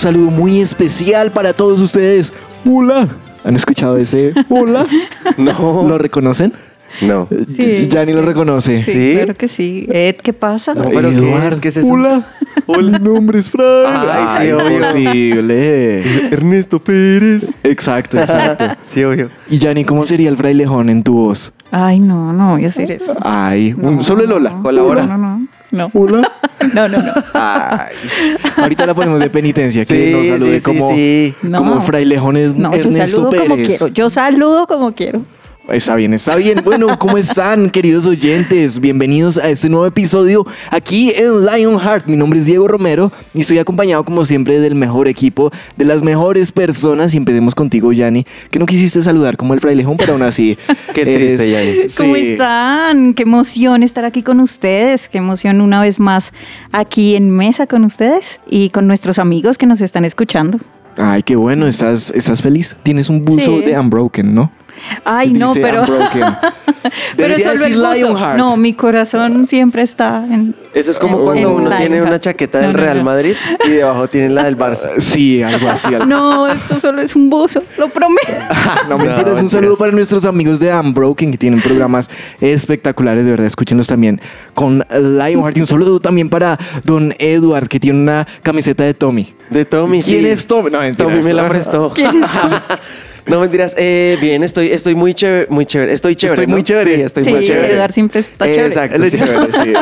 saludo muy especial para todos ustedes. Hola. ¿Han escuchado ese hola? No. ¿Lo reconocen? No. Sí. Ya ni lo reconoce. Sí, ¿Sí? claro que sí. Ed, ¿qué pasa? No, pero ¿qué es? ¿Qué es eso? Hola. Hola, mi nombre es Frank. Ay, sí, obvio. Imposible. Ernesto Pérez. Exacto, exacto. Sí, obvio. Y Yanni, ¿cómo sería el frailejón en tu voz? Ay, no, no voy a hacer eso. Ay, un- solo el hola. no, Colabora. No, no, no. No, Hola. no, no. no. Ay. Ahorita la ponemos de penitencia, que Sí, nos salude sí, sí, como, sí. No. como frailejones No, yo Ernesto saludo Pérez. como quiero. Yo saludo como quiero. Está bien, está bien. Bueno, ¿cómo están, queridos oyentes? Bienvenidos a este nuevo episodio aquí en Lionheart. Mi nombre es Diego Romero y estoy acompañado, como siempre, del mejor equipo, de las mejores personas. Y empecemos contigo, Yanni, que no quisiste saludar como el frailejón, pero aún así. Qué eres- triste, Yanni. ¿Cómo Sí. están? Qué emoción estar aquí con ustedes. Qué emoción una vez más aquí en mesa con ustedes y con nuestros amigos que nos están escuchando. Ay, qué bueno, estás, estás feliz. Tienes un buzo Sí. de Unbroken, ¿no? Ay, no, Dice pero. Unbroken. pero Debería solo decir. Lionheart. No, mi corazón siempre está en. Eso es como en- cuando en uno tiene una chaqueta del No, no, Real no. Madrid y debajo tiene la del Barça. Sí, algo así. algo- No, esto solo es un buzo, lo prometo. no, No, mentiras. un mentiras. saludo para nuestros amigos de Unbroken que tienen programas espectaculares, de verdad. Escúchenlos también con Lionheart. Y un saludo también para Don Edward que tiene una camiseta de Tommy. De Tommy, ¿Quién sí. es Tommy? No, mentiras. Tommy me la prestó. ¿Quién es Tommy? No mentiras, eh, bien, estoy, estoy muy chévere, muy chévere. Estoy chévere. Estoy muy chévere. Sí, estoy Sí, muy chévere. Eduard siempre está chévere. Exacto. Él es sí. chévere, sí.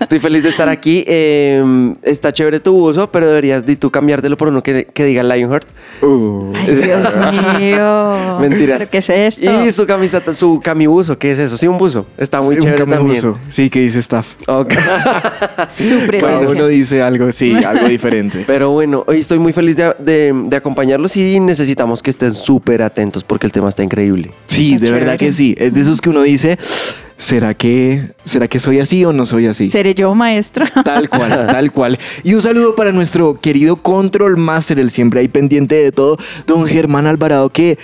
Estoy feliz de estar aquí. Eh, está chévere tu uso, pero deberías de tú cambiártelo por uno que, que diga Lionheart. Uh. Ay, Dios mío. Mentiras. ¿Pero qué es esto? Y su camiseta, su camibuzo, ¿qué es eso? Sí, un buzo. Está muy Sí, un chévere camibuso. también. Sí, que dice staff. Ok. Su Cuando uno dice algo, sí, algo diferente. Pero bueno, hoy estoy muy feliz de, de- de acompañarlos y necesitamos que estén súper atentos porque el tema está increíble. Sí, Está de verdad que sí. Es de esos que uno dice, ¿será que, ¿será que soy así o no soy así? ¿Seré yo maestro? Tal cual, tal cual. Y un saludo para nuestro querido Control Master, el siempre ahí pendiente de todo, don Germán Alvarado, que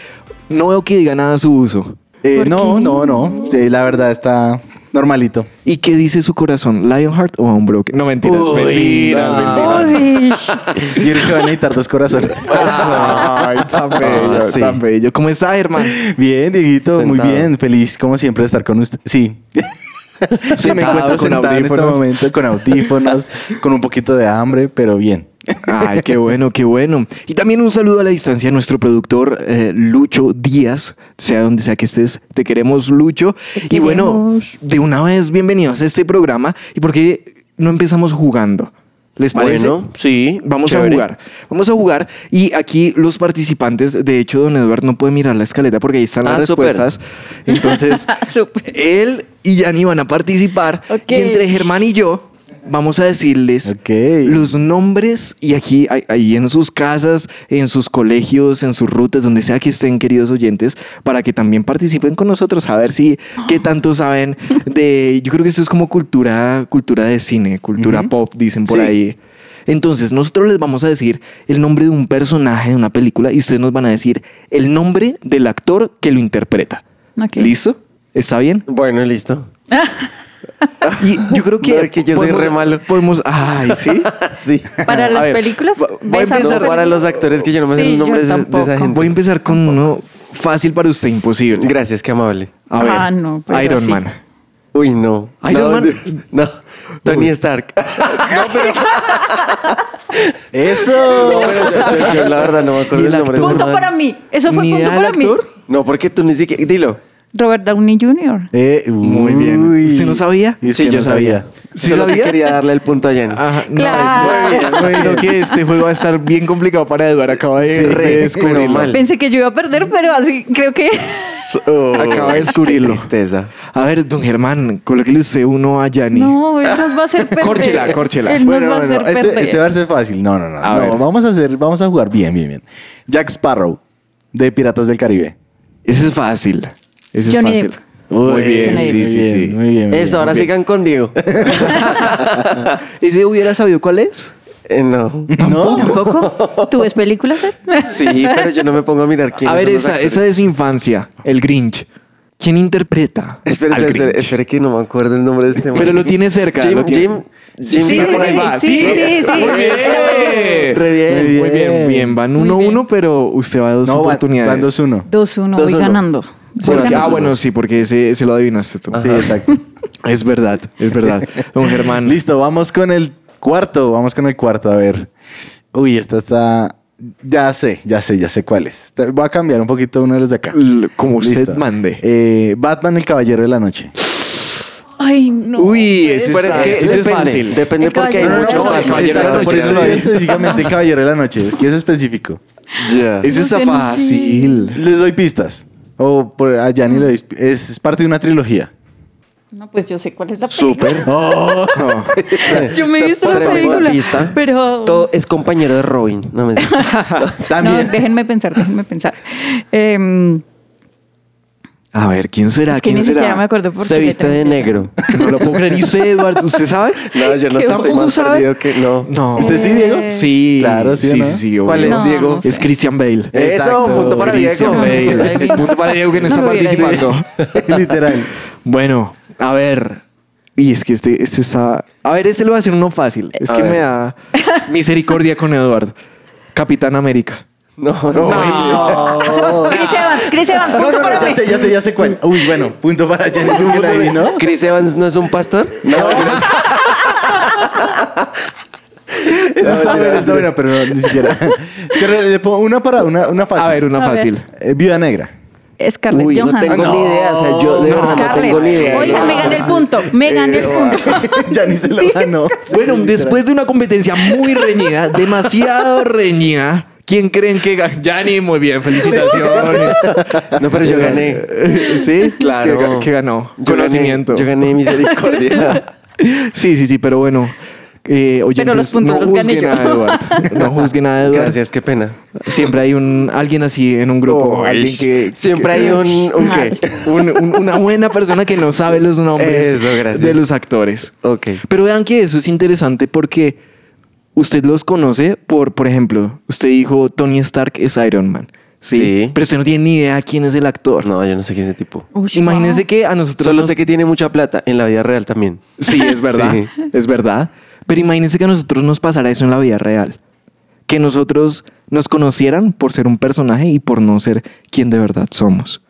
no veo que diga nada a su uso. Eh, ¿Por no, qué? no, no. Sí, la verdad está normalito. ¿Y qué dice su corazón? ¿Lionheart o Unbroken? No, mentiras, Uy, mentiras, no. mentiras. Uy, Yo creo que van a necesitar dos corazones. Ay, tan bello, Ah, sí. tan bello. ¿Cómo está, Germán? Bien, Dieguito, muy bien. Feliz, como siempre, de estar con usted. Sí. Sí, me encuentro con sentado en este momento con audífonos, con un poquito de hambre, pero bien. Ay, qué bueno, qué bueno. Y también un saludo a la distancia a nuestro productor eh, Lucho Díaz, sea donde sea que estés, te queremos Lucho. Y bueno, de una vez bienvenidos a este programa. ¿Y por qué no empezamos jugando? ¿Les parece? Bueno, sí. Vamos chévere. a jugar. Vamos a jugar. Y aquí los participantes, de hecho, don Eduardo no puede mirar la escaleta porque ahí están las Ah, respuestas. Entonces, súper. él y Yanni van a participar. Y entre Germán y yo vamos a decirles los nombres y aquí, ahí- en sus casas, en sus colegios, en sus rutas, donde sea que estén, queridos oyentes, para que también participen con nosotros, a ver si qué tanto saben de. Yo creo que esto es como cultura, cultura de cine, cultura pop, dicen por Sí. ahí. Entonces, nosotros les vamos a decir el nombre de un personaje de una película y ustedes nos van a decir el nombre del actor que lo interpreta. Ok. ¿Listo? ¿Está bien? Bueno, listo. Y yo creo que. No, es que yo soy re malo. Podemos. Ay, sí. sí. Para las ver, películas, voy a ¿ves algo empezar No, para los actores que yo no me sé Sí, los yo nombres de, de esa gente. Voy a empezar con uno fácil para usted, imposible. Gracias, qué amable. A ver, Ah, no, pero Iron sí. Man. Uy, no. Iron no, Man. No, Tony Stark. ¡Eso! Bueno, yo, yo- yo la verdad no me acuerdo ¿Y el el nombre. Punto para mí. Eso fue ¿Ni punto para mí. actor? No, porque tú ni siquiera. Dilo. Robert Downey Jr. Eh, Muy bien. ¿Usted no sabía? Es Sí, que yo no sabía. ¿Sí Solo que sabía? quería darle el punto a Jenny. Ajá, no, Claro. es- muy bien, muy bien. Creo que este juego va a estar bien complicado para Eduardo. Acaba de, Sí, de descubrirlo. mal. Pensé que yo iba a perder, pero así creo que... Acaba de descubrirlo. Tristeza. A ver, don Germán, colóquele usted uno a Yanni. No, él nos va a hacer perder. Córchela, córchela. Él nos Bueno, va a bueno, hacer este, perder. este va a ser fácil. No, no, no. A no ver. vamos a hacer, vamos a jugar bien, bien, bien. Jack Sparrow, de Piratas del Caribe. Ese es fácil. Ese Johnny es fácil. Depp. Muy bien, Johnny sí, muy sí, bien, sí. Muy bien. muy Eso, bien. ahora sigan con Diego. ¿Ese hubiera sabido cuál es? Eh, no. ¿No? ¿Tampoco? ¿Tú ves películas? Ed? Sí, pero yo no me pongo a mirar quién A ver, esa, esa de su infancia, el Grinch. ¿Quién interpreta Espera, al espera, espera, que no me acuerdo el nombre de este. Pero lo tiene cerca. Jim. Jim, Jim. Sí, por ahí sí, va. sí, sí, sí. Muy bien. Re bien. Muy bien, bien. Van Muy 1-1, bien. pero usted va a dos oportunidades. van 2-1. 2-1, voy 2-1. ganando. Ah, bueno, sí, porque ese, ese lo adivinaste tú. Sí, exacto. Es verdad, es verdad. Don Germán. Listo, vamos con el cuarto. Vamos con el cuarto, a ver. Uy, esta está. Ya sé, ya sé, ya sé cuál es. Voy a cambiar un poquito uno de los de acá. L- Como usted Listo. mande. Eh, Batman, el Caballero de la Noche. Ay, no. Uy, ese Pero es que ese es depende, fácil. depende El porque hay más. la Exacto, por eso digo bien. específicamente el Caballero de la Noche. Es que es específico. Ya. Ese No sé. fácil. Les doy pistas. O por a Yanni le doy. Es parte de una trilogía. No, pues yo sé cuál es la película. Súper. Oh. Yo me he visto la película. pista. Pero. Todo es compañero de Robin. No me No, déjenme pensar, déjenme pensar. Em, A ver, ¿quién será? es que ¿Quién ni será? siquiera me acuerdo por Se qué viste de negro. No lo puedo creer. ¿Y usted, Eduardo? ¿Usted sabe? No, yo no ¿Qué, sé, estoy más sabe? perdido que no. No. ¿Usted sí, Diego? Eh, Sí. Claro, sí sí, no? sí, sí, ¿Cuál es, No, Diego? no sé. Es Christian Bale. Eso, Exacto, punto para Christian Diego. Bale. Punto para Diego que no, está participando. Literal. Bueno, a ver. Y es que este, este está. A ver, este lo va a hacer uno fácil. Es A que ver. me da misericordia con Eduardo. Capitán América. No, no. No. Chris Evans, Chris Evans, No, punto no, no, para ya mí. sé, ya sé, ya sé cuál. Uy, bueno, punto para Jenny porque la adivinó. Chris Evans no es un pastor. No, Esa está buena, está buena, pero no, ni siquiera. Pero le pongo una para una, una fácil. A ver, una A ver. fácil. Eh, Viuda Negra. Scarlett Uy, no Johansson. tengo ni idea. O sea, yo de No, verdad no Scarlett. tengo ni idea. Oye, No. me gané el punto. Me gané el punto. ya ni se lo ganó. Bueno, después de una competencia muy reñida, demasiado reñida, ¿quién creen que ganó? Yanni, muy bien, felicitaciones. No, pero yo gané. ¿Sí? Claro. ¿Qué, ga- qué ganó? Yo Conocimiento. Gané, yo gané misericordia. Sí, sí, sí, pero bueno. Eh, oyentes, los puntos no los gané juzguen yo. a Eduardo. No juzguen a Eduardo. Gracias, qué pena. Siempre hay un alguien así en un grupo. Uy, alguien que, Siempre hay un, un qué. un- un- una buena persona que no sabe los nombres Eso, de los actores. Ok. Pero vean que eso es interesante porque usted los conoce por, por ejemplo, usted dijo Tony Stark es Iron Man. Sí. Sí. Pero usted no tiene ni idea quién es el actor. No, yo no sé quién es ese tipo. Uy, Imagínese wow. que a nosotros. Solo nos- sé que tiene mucha plata en la vida real también. Sí, es verdad. Sí. Es verdad. Pero imagínense que a nosotros nos pasara eso en la vida real. Que nosotros nos conocieran por ser un personaje y por no ser quien de verdad somos.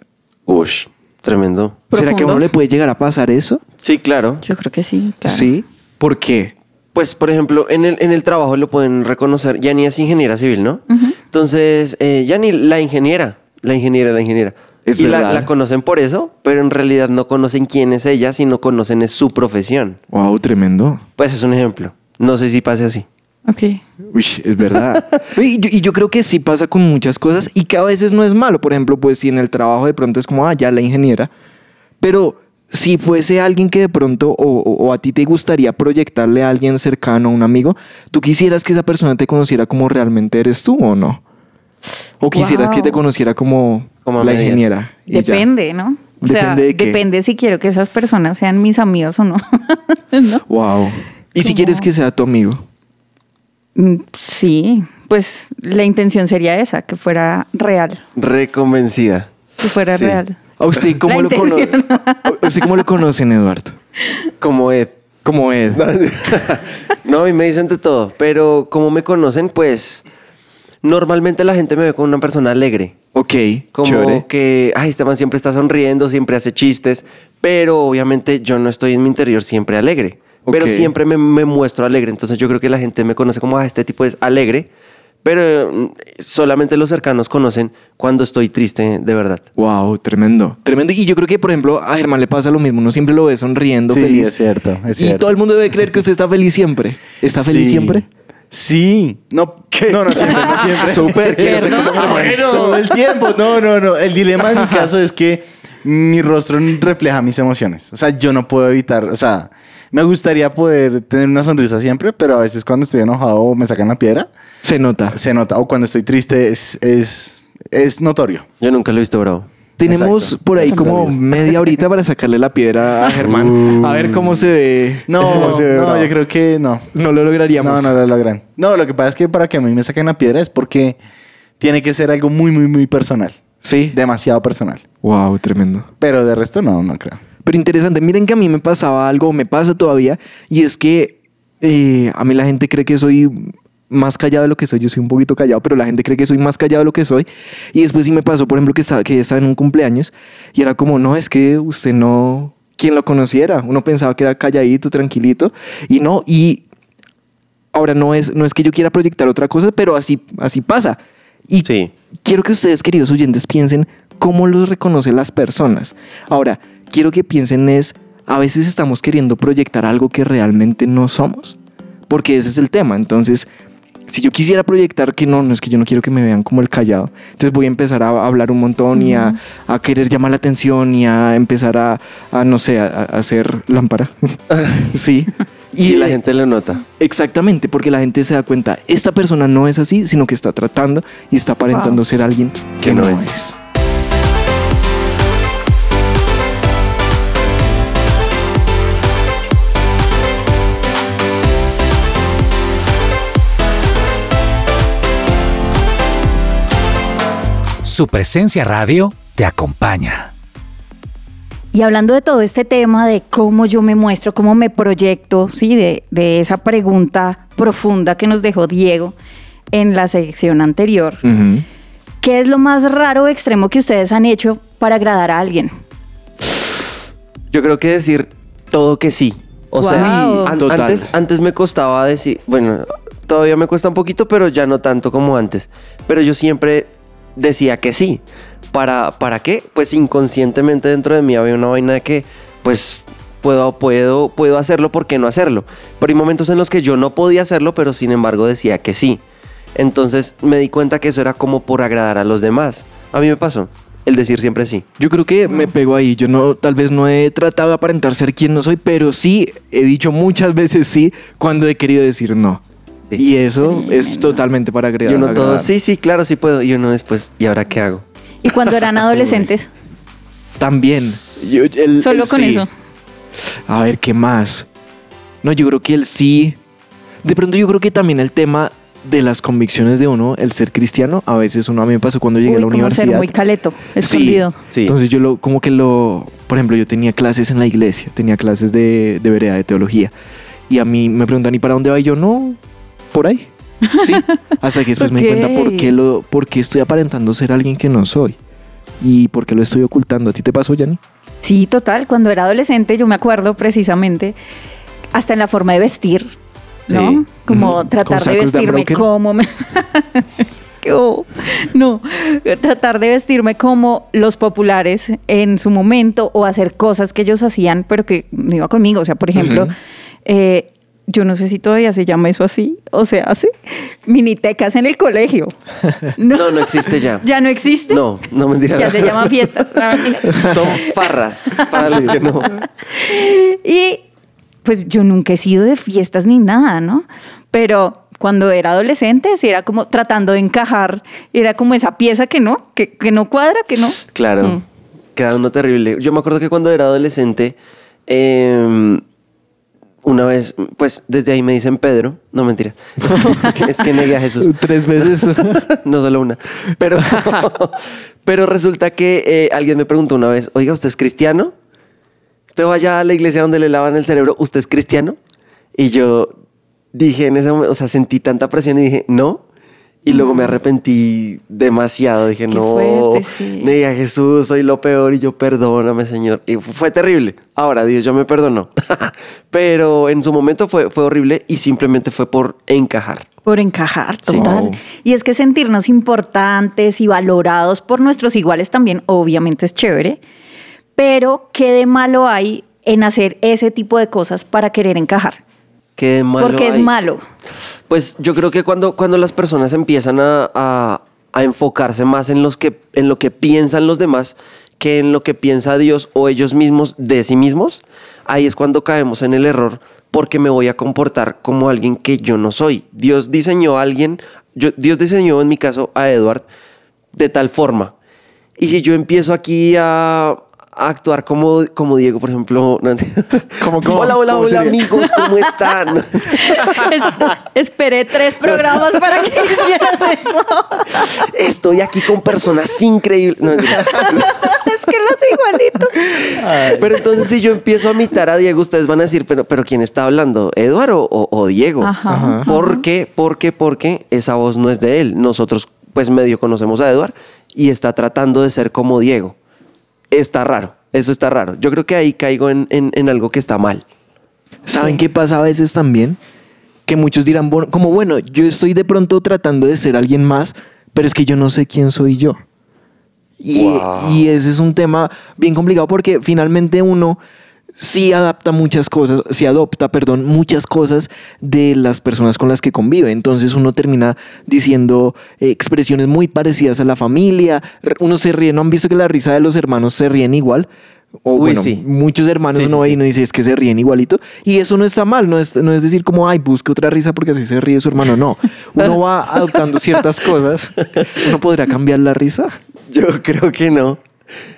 Ush, tremendo. ¿Será que a uno le puede llegar a pasar eso? Sí, claro. Yo creo que sí, claro. Sí. ¿Por qué? Pues, por ejemplo, en el, en el trabajo lo pueden reconocer. Yani es ingeniera civil, ¿no? Entonces, eh, Yani, la ingeniera, la ingeniera, la ingeniera. Es y la, la conocen por eso, pero en realidad no conocen quién es ella, sino conocen es su profesión. Wow, tremendo. Pues es un ejemplo. No sé si pase así. Ok. Uy, es verdad. y, yo, y yo creo que sí pasa con muchas cosas y que a veces no es malo. Por ejemplo, pues si en el trabajo de pronto es como, ah, ya la ingeniera. Pero si fuese alguien que de pronto o, o- o a ti te gustaría proyectarle a alguien cercano, a un amigo, ¿tú quisieras que esa persona te conociera como realmente eres tú o no? ¿O quisieras Wow. que te conociera como, Como la ingeniera? ya? Depende, ¿no? O sea, Depende de qué. depende si quiero que esas personas sean mis amigos o no. ¿No? Wow. ¿Y si quieres que sea tu amigo? Mm, Sí, pues la intención sería esa, que fuera real, Reconvencida. que fuera Sí. real. ¿A usted cómo, lo, cono- intención. ¿A usted cómo lo conocen, Eduardo? Como Ed. Como Ed. no, a mí me dicen de todo, pero como me conocen, pues normalmente la gente me ve como una persona alegre. Ok, Como chévere. que, ay, este man siempre está sonriendo, siempre hace chistes, pero obviamente yo no estoy en mi interior siempre alegre. Pero siempre me, me muestro alegre, entonces yo creo que la gente me conoce como, ah, este tipo es alegre, pero mm, solamente los cercanos conocen cuando estoy triste de verdad. Wow, tremendo, tremendo. Y yo creo que, por ejemplo, a Germán le pasa lo mismo. Uno siempre lo ve sonriendo, Sí, feliz. es cierto, es y cierto. todo el mundo debe creer que usted está feliz siempre. ¿Está feliz Sí. siempre? Sí. No, no, no siempre, no siempre. Súper, quiero ser como Ah, Germán. Todo el tiempo. No, no, no. El dilema en mi caso es que mi rostro refleja mis emociones. O sea, yo no puedo evitar, o sea, me gustaría poder tener una sonrisa siempre, pero a veces cuando estoy enojado me sacan la piedra, Se nota. se nota. O cuando estoy triste es, es, es notorio. Yo nunca lo he visto bravo. Tenemos Exacto. por ahí como media horita para sacarle la piedra a Germán. A ver cómo se ve. No, cómo se ve no, bravo. yo creo que no. No lo lograríamos. No, no lo logran. No, lo que pasa es que para que a mí me saquen la piedra es porque tiene que ser algo muy, muy, muy personal. Sí. Demasiado personal. Wow, tremendo. Pero de resto no, no creo. Pero interesante, miren que a mí me pasaba algo, me pasa todavía, y es que eh, a mí la gente cree que soy más callado de lo que soy, yo soy un poquito callado, pero la gente cree que soy más callado de lo que soy, y después sí me pasó, por ejemplo, que estaba, que estaba en un cumpleaños, y era como, no, es que usted no, quien lo conociera, uno pensaba que era calladito, tranquilito, y no, y ahora no es, no es que yo quiera proyectar otra cosa, pero así, así pasa. Y Sí. quiero que ustedes, queridos oyentes, piensen cómo los reconocen las personas. Ahora, quiero que piensen es, a veces estamos queriendo proyectar algo que realmente no somos, porque ese es el tema. Entonces, si yo quisiera proyectar que no, no es que yo no quiero que me vean como el callado, entonces voy a empezar a hablar un montón y a, a querer llamar la atención y a empezar a, a, no sé, a, a hacer lámpara. sí. Y la gente lo nota. Exactamente, porque la gente se da cuenta, esta persona no es así, sino que está tratando y está aparentando Wow. ser alguien que, Que no, no es. es. Su presencia radio te acompaña. Y hablando de todo este tema de cómo yo me muestro, cómo me proyecto, ¿sí? de, de esa pregunta profunda que nos dejó Diego en la sección anterior. ¿qué es lo más raro o extremo que ustedes han hecho para agradar a alguien? Yo creo que decir todo que sí. O sea, Guau. an- Total. antes, antes me costaba decir, bueno, todavía me cuesta un poquito, pero ya no tanto como antes. Pero yo siempre decía que sí. ¿Para, ¿Para qué? Pues inconscientemente dentro de mí había una vaina de que, pues, puedo, puedo, puedo hacerlo, ¿por qué no hacerlo? Pero hay momentos en los que yo no podía hacerlo, pero sin embargo decía que sí. Entonces me di cuenta que eso era como por agradar a los demás. A mí me pasó el decir siempre sí. Yo creo que me pego ahí. Yo no, tal vez no he tratado de aparentar ser quien no soy, pero sí he dicho muchas veces sí cuando he querido decir no. Sí. Y eso es totalmente para agradar. Y uno todo, sí, sí, claro, sí puedo. Y uno después, ¿y ahora qué hago? Y cuando eran adolescentes, También. Yo- el- solo el con sí. eso. A ver, ¿qué más? No, yo creo que el sí. De pronto yo creo que también el tema de las convicciones de uno, el ser cristiano, a veces uno a mí me pasó cuando llegué Uy, a la como ser universidad. muy caleto, Sí. escondido. Sí. Entonces yo lo, como que lo, por ejemplo, yo tenía clases en la iglesia, tenía clases de, de vereda, de teología. Y a mí me preguntan, ¿y para dónde va? Y yo, no, por ahí. Sí. Hasta que después me di cuenta por qué, lo, por qué estoy aparentando ser alguien que no soy. Y por qué lo estoy ocultando. ¿A ti te pasó, Yanni? Sí, total. Cuando era adolescente, yo me acuerdo precisamente, hasta en la forma de vestir, ¿no? Sí. Como tratar ¿Con de vestirme como me... No, tratar de vestirme como los populares en su momento o hacer cosas que ellos hacían, pero que no iba conmigo. O sea, por ejemplo, eh, yo no sé si todavía se llama eso así, o se hace, minitecas en el colegio. No, no existe ya. ¿Ya no existe? No, no mentira. Ya se llama fiestas. No. Son farras, para los que no. Y pues yo nunca he sido de fiestas ni nada, ¿no? Pero cuando era adolescente, sí era como tratando de encajar, era como esa pieza que no, que, que no cuadra, que no. Claro, Mm. queda uno terrible. Yo me acuerdo que cuando era adolescente, eh, una vez, pues desde ahí me dicen Pedro. No, mentira. Es que, es que negué a Jesús. Tres veces. no solo una. Pero, pero resulta que eh, alguien me preguntó una vez, oiga, ¿usted es cristiano? ¿Usted va allá a la iglesia donde le lavan el cerebro? ¿Usted es cristiano? Y yo dije en ese momento, o sea, sentí tanta presión y dije, no. Y luego me arrepentí demasiado. Dije, no, fuerte, sí. le dije a Jesús, soy lo peor y yo perdóname, Señor. Y fu- fue terrible. Ahora Dios ya me perdonó. Pero en su momento fue, fue horrible y simplemente fue por encajar. Por encajar, total. Y es que sentirnos importantes y valorados por nuestros iguales también, obviamente es chévere, pero ¿qué de malo hay en hacer ese tipo de cosas para querer encajar? Malo Porque es hay. malo. Pues yo creo que cuando, cuando las personas empiezan a, a- a enfocarse más en, los que, en lo que piensan los demás que en lo que piensa Dios o ellos mismos de sí mismos, ahí es cuando caemos en el error porque me voy a comportar como alguien que yo no soy. Dios diseñó a alguien, yo- Dios diseñó en mi caso a Edward de tal forma. Y si yo empiezo aquí a, a actuar como, como Diego, por ejemplo, no, ¿Cómo, cómo? hola, hola, ¿Cómo hola sería? amigos, ¿cómo están? Es- esperé tres programas para que hicieras eso. Estoy aquí con personas increíbles. No, es que los igualito. pero entonces si yo empiezo a imitar a Diego, ustedes van a decir, pero, pero ¿quién está hablando? ¿Eduardo o, o Diego? Ajá. Ajá. ¿Por qué? ¿Por qué? Porque esa voz no es de él. Nosotros pues medio conocemos a Eduardo y está tratando de ser como Diego. Está raro. Eso está raro. Yo creo que ahí caigo en, en- en algo que está mal. ¿Saben qué pasa a veces también? Que muchos dirán, bueno, como bueno, yo estoy de pronto tratando de ser alguien más, pero es que yo no sé quién soy yo. Y, Wow. y ese es un tema bien complicado porque finalmente uno sí adapta muchas cosas, sí adopta, perdón, muchas cosas de las personas con las que convive. Entonces uno termina diciendo eh, expresiones muy parecidas a la familia. Uno se ríe, ¿no han visto que la risa de los hermanos se ríen igual? O Uy, bueno, sí. muchos hermanos Sí, uno sí, ve y uno dice es que se ríen igualito. Y eso no está mal, no es, no es decir como, ay, busque otra risa porque así se ríe su hermano. No, uno va adoptando ciertas cosas. ¿Uno podrá cambiar la risa? Yo creo que no.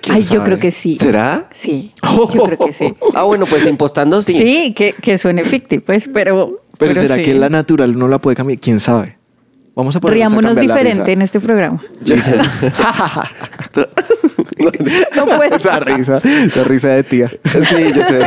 ¿Quién Ay, yo creo que sí. ¿Será? Sí, yo creo que sí. Ah, bueno, pues impostando sí. Sí, que, que suene ficti, pues, pero. Pero, ¿será sí. que la natural no la puede cambiar? ¿Quién sabe? Vamos a a Riámonos la diferente en este programa. No puedo. Esa risa, la risa de tía. Sí, yo sé.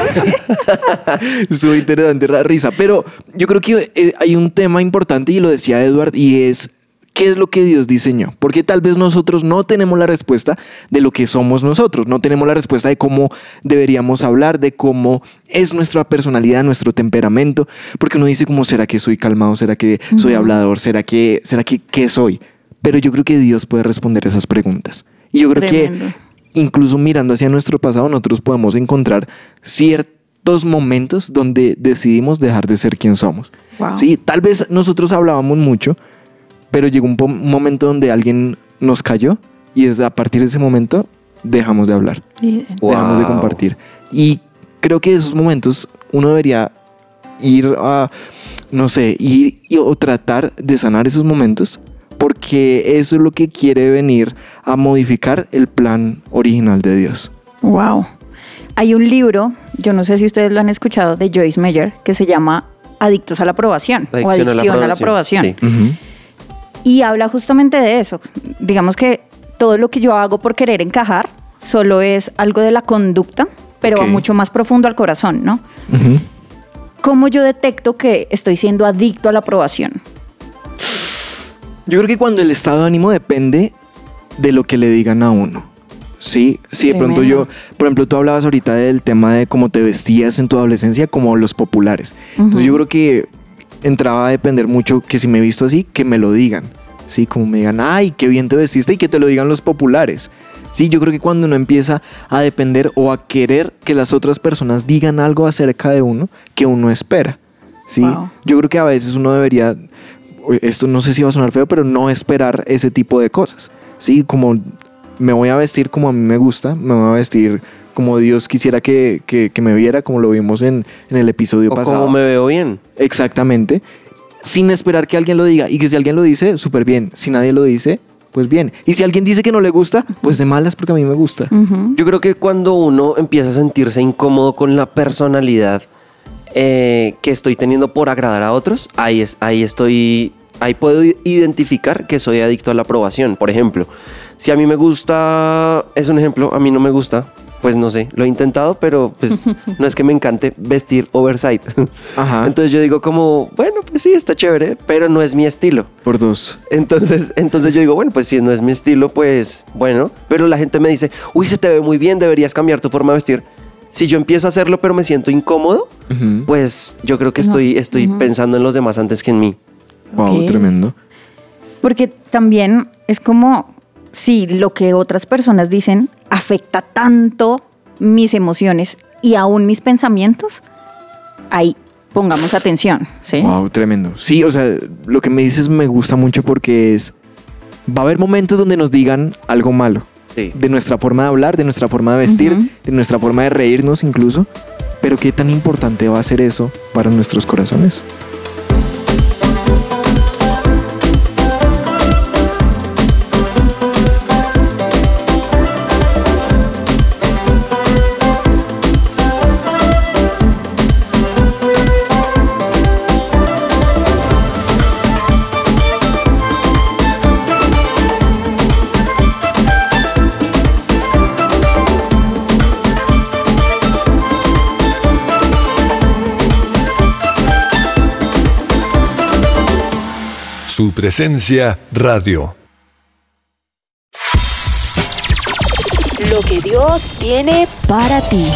Estuvo interesante la risa. Pero yo creo que eh, hay un tema importante y lo decía Edward y es ¿qué es lo que Dios diseñó? Porque tal vez nosotros no tenemos la respuesta de lo que somos nosotros, no tenemos la respuesta de cómo deberíamos hablar, de cómo es nuestra personalidad, nuestro temperamento, porque uno dice como será que soy calmado, será que soy hablador, será que será que qué soy. Pero yo creo que Dios puede responder esas preguntas. Y yo creo Tremendo. que incluso mirando hacia nuestro pasado, nosotros podemos encontrar ciertos momentos donde decidimos dejar de ser quien somos. Wow. Sí, tal vez nosotros hablábamos mucho, pero llegó un, momento donde alguien nos cayó y desde a partir de ese momento dejamos de hablar, Y- dejamos de compartir. Y creo que esos momentos uno debería ir a, no sé, ir y- o tratar de sanar esos momentos porque eso es lo que quiere venir a modificar el plan original de Dios. Wow. Hay un libro, yo no sé si ustedes lo han escuchado, de Joyce Meyer, que se llama Adictos a la aprobación o Adicción a la aprobación. Sí. Y habla justamente de eso. Digamos que todo lo que yo hago por querer encajar solo es algo de la conducta, pero va mucho más profundo al corazón, ¿no? Ujú. ¿Cómo yo detecto que estoy siendo adicto a la aprobación? Yo creo que cuando el estado de ánimo depende de lo que le digan a uno. Sí, sí, de pronto yo, por ejemplo, tú hablabas ahorita del tema de cómo te vestías en tu adolescencia como los populares. Entonces yo creo que entraba a depender mucho que si me he visto así, que me lo digan. Sí, como me digan, ay, qué bien te vestiste y que te lo digan los populares. Sí, yo creo que cuando uno empieza a depender o a querer que las otras personas digan algo acerca de uno que uno espera. Sí, Wow. yo creo que a veces uno debería, esto no sé si va a sonar feo, pero no esperar ese tipo de cosas. Sí, como me voy a vestir como a mí me gusta, me voy a vestir como Dios quisiera que, que- que me viera, como lo vimos en, en el episodio O pasado. como me veo bien. Exactamente. Sin esperar que alguien lo diga. Y que si alguien lo dice, súper bien. Si nadie lo dice, pues bien. Y si alguien dice que no le gusta, pues de malas porque a mí me gusta. Yo creo que cuando uno empieza a sentirse incómodo con la personalidad eh, que estoy teniendo por agradar a otros, ahí, es, ahí estoy, ahí puedo i- identificar que soy adicto a la aprobación. Por ejemplo, si a mí me gusta, es un ejemplo, a mí no me gusta pues no sé, lo he intentado, pero pues no es que me encante vestir oversight. Ajá. Entonces yo digo como, bueno, pues sí, está chévere, pero no es mi estilo. Por dos. Entonces, entonces yo digo, bueno, pues si no es mi estilo, pues bueno. Pero la gente me dice, uy, se te ve muy bien, deberías cambiar tu forma de vestir. Si yo empiezo a hacerlo, pero me siento incómodo, pues yo creo que No. estoy, estoy pensando en los demás antes que en mí. Wow, tremendo. Porque también es como si lo que otras personas dicen afecta tanto mis emociones y aún mis pensamientos. Ahí pongamos atención, ¿sí? Wow, tremendo. Sí, o sea, lo que me dices me gusta mucho porque es. Va a haber momentos donde nos digan algo malo. Sí. De nuestra forma de hablar, de nuestra forma de vestir, de nuestra forma de reírnos incluso. Pero qué tan importante va a ser eso para nuestros corazones. Su presencia radio. Lo que Dios tiene Para ti.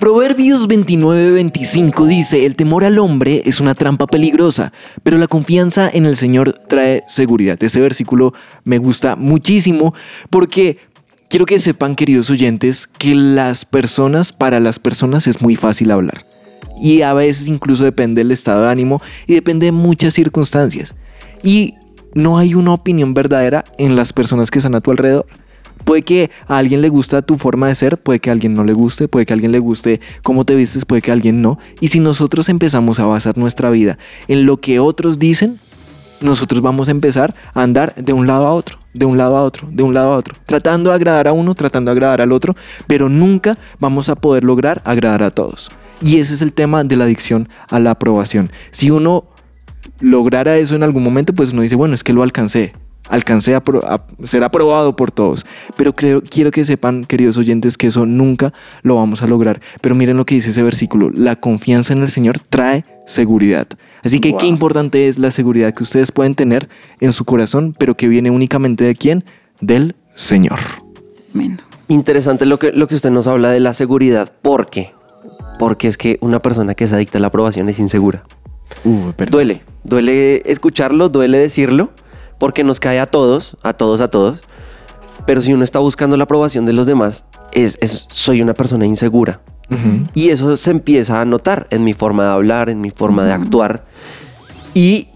Proverbios 29-25 dice, el temor al hombre es una trampa peligrosa, pero la confianza en el Señor trae seguridad. Este versículo me gusta muchísimo porque quiero que sepan, queridos oyentes, que las personas, para las personas es muy fácil hablar. Y a veces incluso depende del estado de ánimo y depende de muchas circunstancias. Y no hay una opinión verdadera en las personas que están a tu alrededor. Puede que a alguien le gusta tu forma de ser, puede que a alguien no le guste, puede que a alguien le guste cómo te vistes, puede que a alguien no. Y si nosotros empezamos a basar nuestra vida en lo que otros dicen, nosotros vamos a empezar a andar de un lado a otro, de un lado a otro, de un lado a otro, tratando de agradar a uno, tratando de agradar al otro, pero nunca vamos a poder lograr agradar a todos. Y ese es el tema de la adicción a la aprobación. Si uno lograra eso en algún momento, pues uno dice, bueno, es que lo alcancé. Alcancé a, pro- a ser aprobado por todos. Pero creo, quiero que sepan, queridos oyentes, que eso nunca lo vamos a lograr. Pero miren lo que dice ese versículo. La confianza en el Señor trae seguridad. Así que qué importante es la seguridad que ustedes pueden tener en su corazón, pero que viene únicamente de quién? Del Señor. Tremendo. Interesante lo que, lo que usted nos habla de la seguridad. ¿Por qué? Porque es que una persona que es adicta a la aprobación es insegura. Uh. Duele, duele escucharlo, duele decirlo, porque nos cae a todos, a todos, a todos. Pero si uno está buscando la aprobación de los demás, es, es- soy una persona insegura. Y eso se empieza a notar en mi forma de hablar, en mi forma de actuar. Y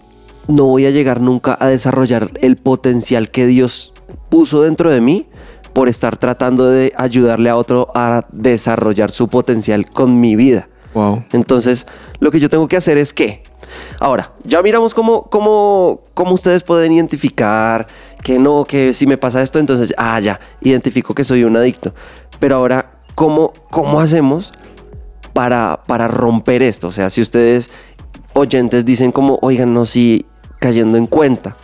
no voy a llegar nunca a desarrollar el potencial que Dios puso dentro de mí por estar tratando de ayudarle a otro a desarrollar su potencial con mi vida. Wow. Entonces, lo que yo tengo que hacer es que, ahora, ya miramos cómo, cómo, cómo ustedes pueden identificar que no, que si me pasa esto, entonces, ah, ya, identifico que soy un adicto. Pero ahora, ¿cómo, cómo hacemos para, para romper esto? O sea, si ustedes, oyentes, dicen como, oigan, no, sí, cayendo en cuenta,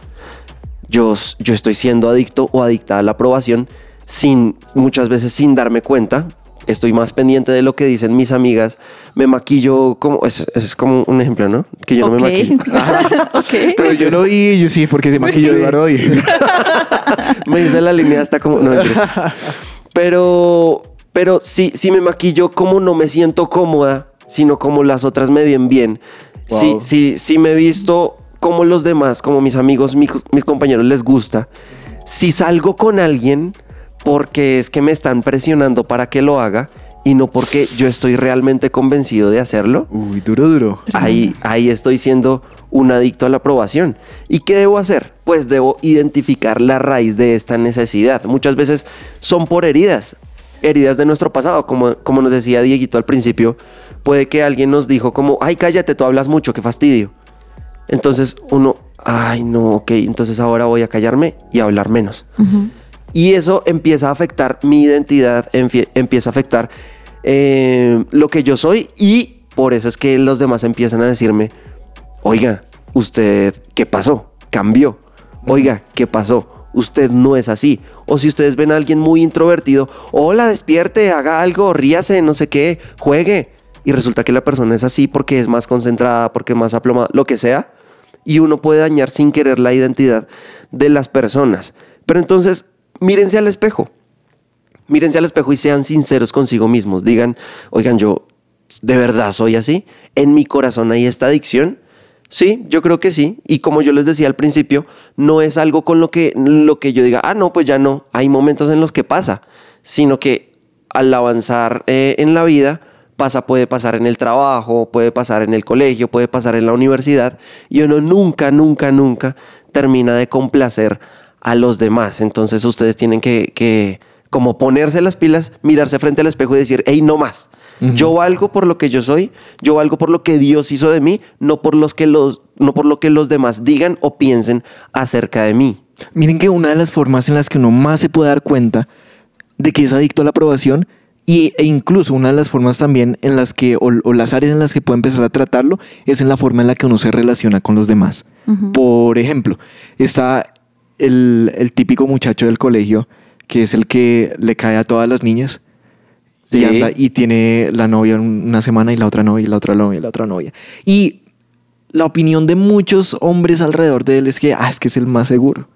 yo, yo estoy siendo adicto o adicta a la aprobación sin muchas veces sin darme cuenta. Estoy más pendiente de lo que dicen mis amigas. Me maquillo como es, es como un ejemplo, ¿no? Que yo no me maquillo. Ok. Pero yo lo vi, yo sí, porque se maquilló Eduardo hoy. me dice la línea hasta como no. Pero pero si si me maquillo como no me siento cómoda, sino como las otras me ven bien. Wow. Si si si me he visto como los demás, como mis amigos, mi- mis compañeros les gusta. Si salgo con alguien porque es que me están presionando para que lo haga y no porque yo estoy realmente convencido de hacerlo, Uy, duro, duro. ahí, ahí estoy siendo un adicto a la aprobación. ¿Y qué debo hacer? Pues debo identificar la raíz de esta necesidad. Muchas veces son por heridas, heridas de nuestro pasado. Como, como nos decía Dieguito al principio, puede que alguien nos dijo como, ay, cállate, tú hablas mucho, qué fastidio. Entonces uno, ay, no, ok, entonces ahora voy a callarme y a hablar menos. Y eso empieza a afectar mi identidad, empie- empieza a afectar eh, lo que yo soy y por eso es que los demás empiezan a decirme, oiga, usted, ¿qué pasó? Cambió. Oiga, ¿qué pasó? Usted no es así. O si ustedes ven a alguien muy introvertido, hola, despierte, haga algo, ríase, no sé qué, juegue. Y resulta que la persona es así porque es más concentrada, porque es más aplomada, lo que sea. Y uno puede dañar sin querer la identidad de las personas. Pero entonces, mírense al espejo. Mírense al espejo y sean sinceros consigo mismos. Digan, oigan, yo de verdad soy así. En mi corazón hay esta adicción. Sí, yo creo que sí. Y como yo les decía al principio, no es algo con lo que, lo que yo diga, ah, no, pues ya no. Hay momentos en los que pasa, sino que al avanzar eh, en la vida, pasa, puede pasar en el trabajo, puede pasar en el colegio, puede pasar en la universidad, y uno nunca, nunca, nunca termina de complacer a los demás. Entonces ustedes tienen que, que como ponerse las pilas, mirarse frente al espejo y decir, hey, no más. Yo valgo por lo que yo soy, yo valgo por lo que Dios hizo de mí, no por, los que los, no por lo que los demás digan o piensen acerca de mí. Miren que una de las formas en las que uno más se puede dar cuenta de que es adicto a la aprobación y, e incluso una de las formas también en las que, o, o las áreas en las que puede empezar a tratarlo, es en la forma en la que uno se relaciona con los demás. Por ejemplo, está el, el típico muchacho del colegio que es el que le cae a todas las niñas y, anda y tiene la novia una semana y la otra novia y la otra novia y la otra novia. Y la opinión de muchos hombres alrededor de él es que, ah, es que es el más seguro.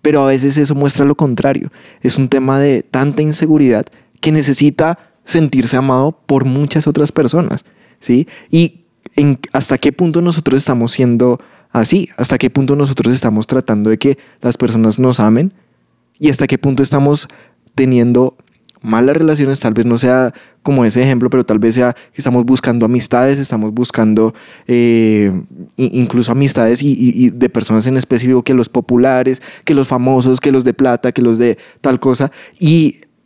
Pero a veces eso muestra lo contrario. Es un tema de tanta inseguridad que necesita sentirse amado por muchas otras personas, ¿sí? Y en, hasta qué punto nosotros estamos siendo así, hasta qué punto nosotros estamos tratando de que las personas nos amen y hasta qué punto estamos teniendo malas relaciones, tal vez no sea como ese ejemplo, pero tal vez sea que estamos buscando amistades, estamos buscando eh, incluso amistades y, de personas en específico que los populares, que los famosos, que los de plata, que los de tal cosa,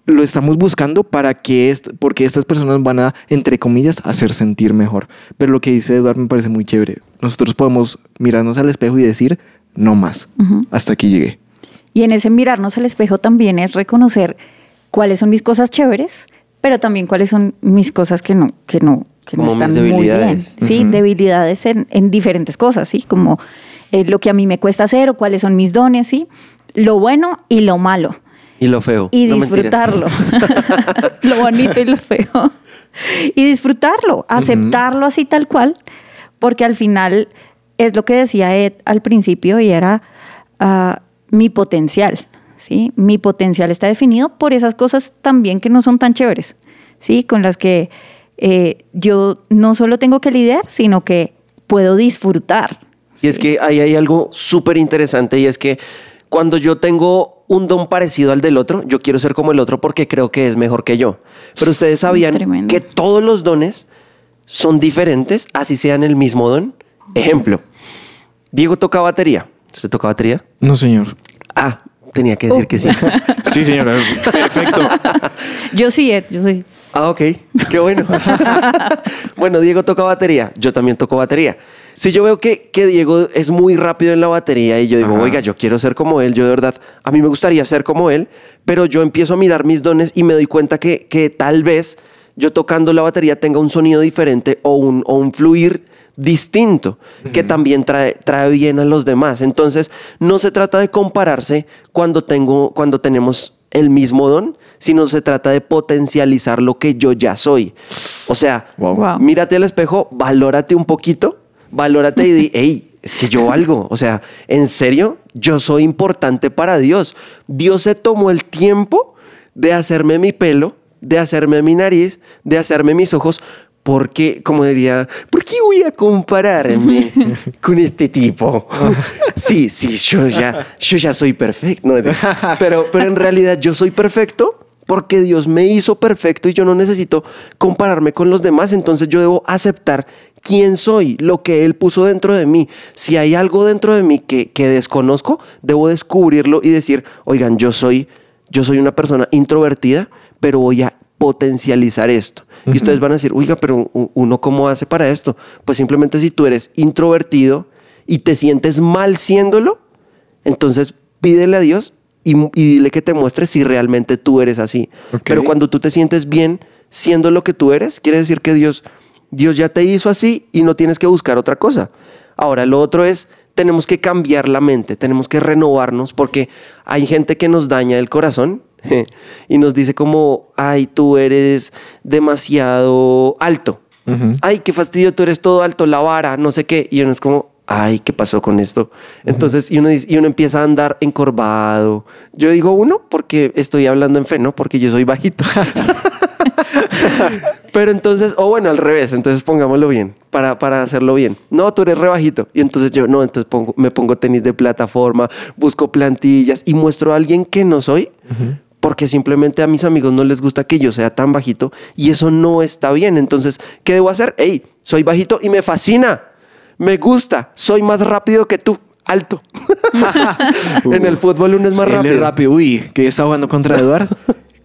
lo estamos buscando para que est- porque estas personas van a, entre comillas, hacer sentir mejor. Pero lo que dice Eduardo me parece muy chévere. Nosotros podemos mirarnos al espejo y decir, no más, hasta aquí llegué. Y en ese mirarnos al espejo también es reconocer cuáles son mis cosas chéveres, pero también cuáles son mis cosas que no, que no, que no están muy bien. debilidades. Sí, debilidades en, en diferentes cosas, ¿sí? Como eh, lo que a mí me cuesta hacer o cuáles son mis dones, ¿sí? Lo bueno y lo malo. Y lo feo. Y No, disfrutarlo. lo bonito y lo feo. Y disfrutarlo, aceptarlo así tal cual, porque al final es lo que decía Ed al principio y era ah, mi potencial. ¿sí? Mi potencial está definido por esas cosas también que no son tan chéveres, ¿sí? con las que eh, yo no solo tengo que lidiar, sino que puedo disfrutar. Y es que ahí hay algo súper interesante y es que cuando yo tengo un don parecido al del otro, yo quiero ser como el otro porque creo que es mejor que yo. Pero ustedes sabían Tremendo. que todos los dones son diferentes, así sean el mismo don. Ejemplo, Diego toca batería. ¿Usted toca batería? No, señor. Ah, tenía que decir que sí. Sí, señor. Perfecto. Yo sí, Ed, yo sí. Ah, ok. Qué bueno. bueno, Diego toca batería. Yo también toco batería. Si yo veo que, que Diego es muy rápido en la batería y yo digo, Ajá. oiga, yo quiero ser como él, yo de verdad, a mí me gustaría ser como él, pero yo empiezo a mirar mis dones y me doy cuenta que, que tal vez yo tocando la batería tenga un sonido diferente o un, o un fluir distinto que también trae, trae bien a los demás. Entonces, no se trata de compararse cuando, tengo, cuando tenemos el mismo don, sino se trata de potencializar lo que yo ya soy. O sea, Wow. Wow. mírate al espejo, valórate un poquito, valórate y di, hey, es que yo valgo. O sea, en serio, yo soy importante para Dios. Dios se tomó el tiempo de hacerme mi pelo, de hacerme mi nariz, de hacerme mis ojos. Porque, como diría, ¿por qué voy a compararme con este tipo? Sí, sí, yo ya, yo ya soy perfecto. No, pero, pero en realidad yo soy perfecto porque Dios me hizo perfecto y yo no necesito compararme con los demás, entonces yo debo aceptar quién soy, lo que Él puso dentro de mí. Si hay algo dentro de mí que, que desconozco, debo descubrirlo y decir, oigan, yo soy, yo soy una persona introvertida, pero voy a potencializar esto. Y ustedes van a decir, oiga, pero uno cómo hace para esto? Pues simplemente si tú eres introvertido y te sientes mal siéndolo, entonces pídele a Dios y, y dile que te muestre si realmente tú eres así. Pero cuando tú te sientes bien siendo lo que tú eres, quiere decir que Dios, Dios ya te hizo así y no tienes que buscar otra cosa. Ahora, lo otro es, tenemos que cambiar la mente, tenemos que renovarnos porque hay gente que nos daña el corazón y nos dice como, ay, tú eres demasiado alto. Ay, qué fastidio, tú eres todo alto, la vara, no sé qué. Y uno es como, ay, ¿qué pasó con esto? Entonces, y, uno, dice- y uno empieza a andar encorvado. Yo digo uno porque estoy hablando en fe, ¿no? Porque yo soy bajito. Pero entonces, o bueno, al revés, entonces pongámoslo bien, para, para hacerlo bien. No, tú eres rebajito. Y entonces yo, no, entonces pongo, me pongo tenis de plataforma, busco plantillas y muestro a alguien que no soy, porque simplemente a mis amigos no les gusta que yo sea tan bajito y eso no está bien. Entonces, ¿qué debo hacer? Hey, soy bajito y me fascina, me gusta, soy más rápido que tú. Alto. en el fútbol uno es más Sí, él rápido. es rápido. Uy, que estaba jugando contra Eduard.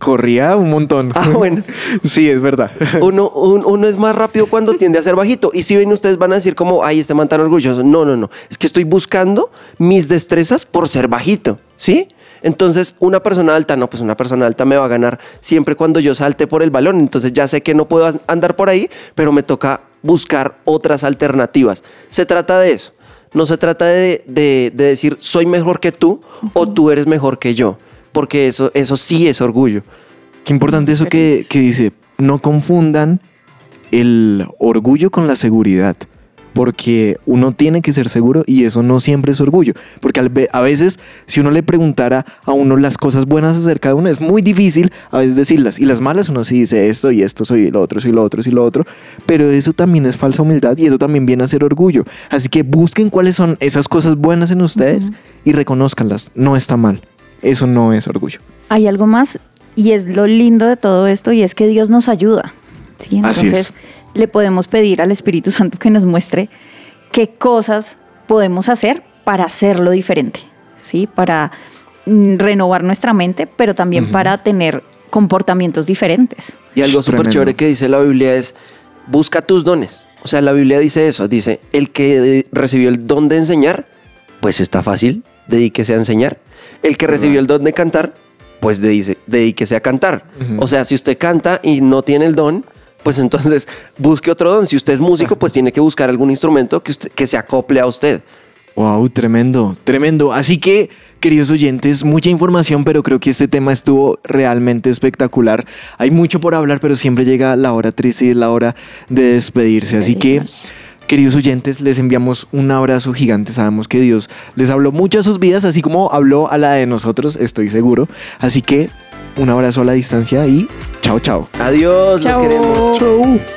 Corría un montón. Ah, bueno. sí, es verdad. Uno, un- uno es más rápido cuando tiende a ser bajito. Y si ven, ustedes van a decir como, ay, este man tan orgulloso. No, no, no. Es que estoy buscando mis destrezas por ser bajito. ¿Sí? Entonces, una persona alta, no, pues una persona alta me va a ganar siempre cuando yo salte por el balón. Entonces ya sé que no puedo andar por ahí, pero me toca buscar otras alternativas. Se trata de eso. No se trata de, de- de decir soy mejor que tú o tú eres mejor que yo. Porque eso, eso sí es orgullo. Qué importante eso que, que dice, no confundan el orgullo con la seguridad, porque uno tiene que ser seguro y eso no siempre es orgullo, porque a veces si uno le preguntara a uno las cosas buenas acerca de uno, es muy difícil a veces decirlas, y las malas uno sí dice esto y esto, soy lo otro, soy lo otro, soy lo otro, pero eso también es falsa humildad y eso también viene a ser orgullo. Así que busquen cuáles son esas cosas buenas en ustedes y reconózcanlas, no está mal, eso no es orgullo. Hay algo más y es lo lindo de todo esto y es que Dios nos ayuda. ¿sí? Así Entonces es. le podemos pedir al Espíritu Santo que nos muestre qué cosas podemos hacer para hacerlo diferente, ¿sí? para mm, renovar nuestra mente, pero también para tener comportamientos diferentes. Y algo súper chévere que dice la Biblia es, busca tus dones. O sea, la Biblia dice eso, dice, el que recibió el don de enseñar, pues está fácil, dedíquese a enseñar. El que recibió el don de cantar, pues dedice- dedíquese a cantar. O sea, si usted canta y no tiene el don, pues entonces busque otro don. Si usted es músico, pues tiene que buscar algún instrumento que, usted- que se acople a usted. Wow, tremendo, tremendo. Así que, queridos oyentes, mucha información, pero creo que este tema estuvo realmente espectacular. Hay mucho por hablar, pero siempre llega la hora triste y es la hora de despedirse. Así que, queridos oyentes, les enviamos un abrazo gigante. Sabemos que Dios les habló mucho a sus vidas, así como habló a la de nosotros, estoy seguro. Así que, un abrazo a la distancia y chao, chao. Adiós, Chao. los queremos. Chau.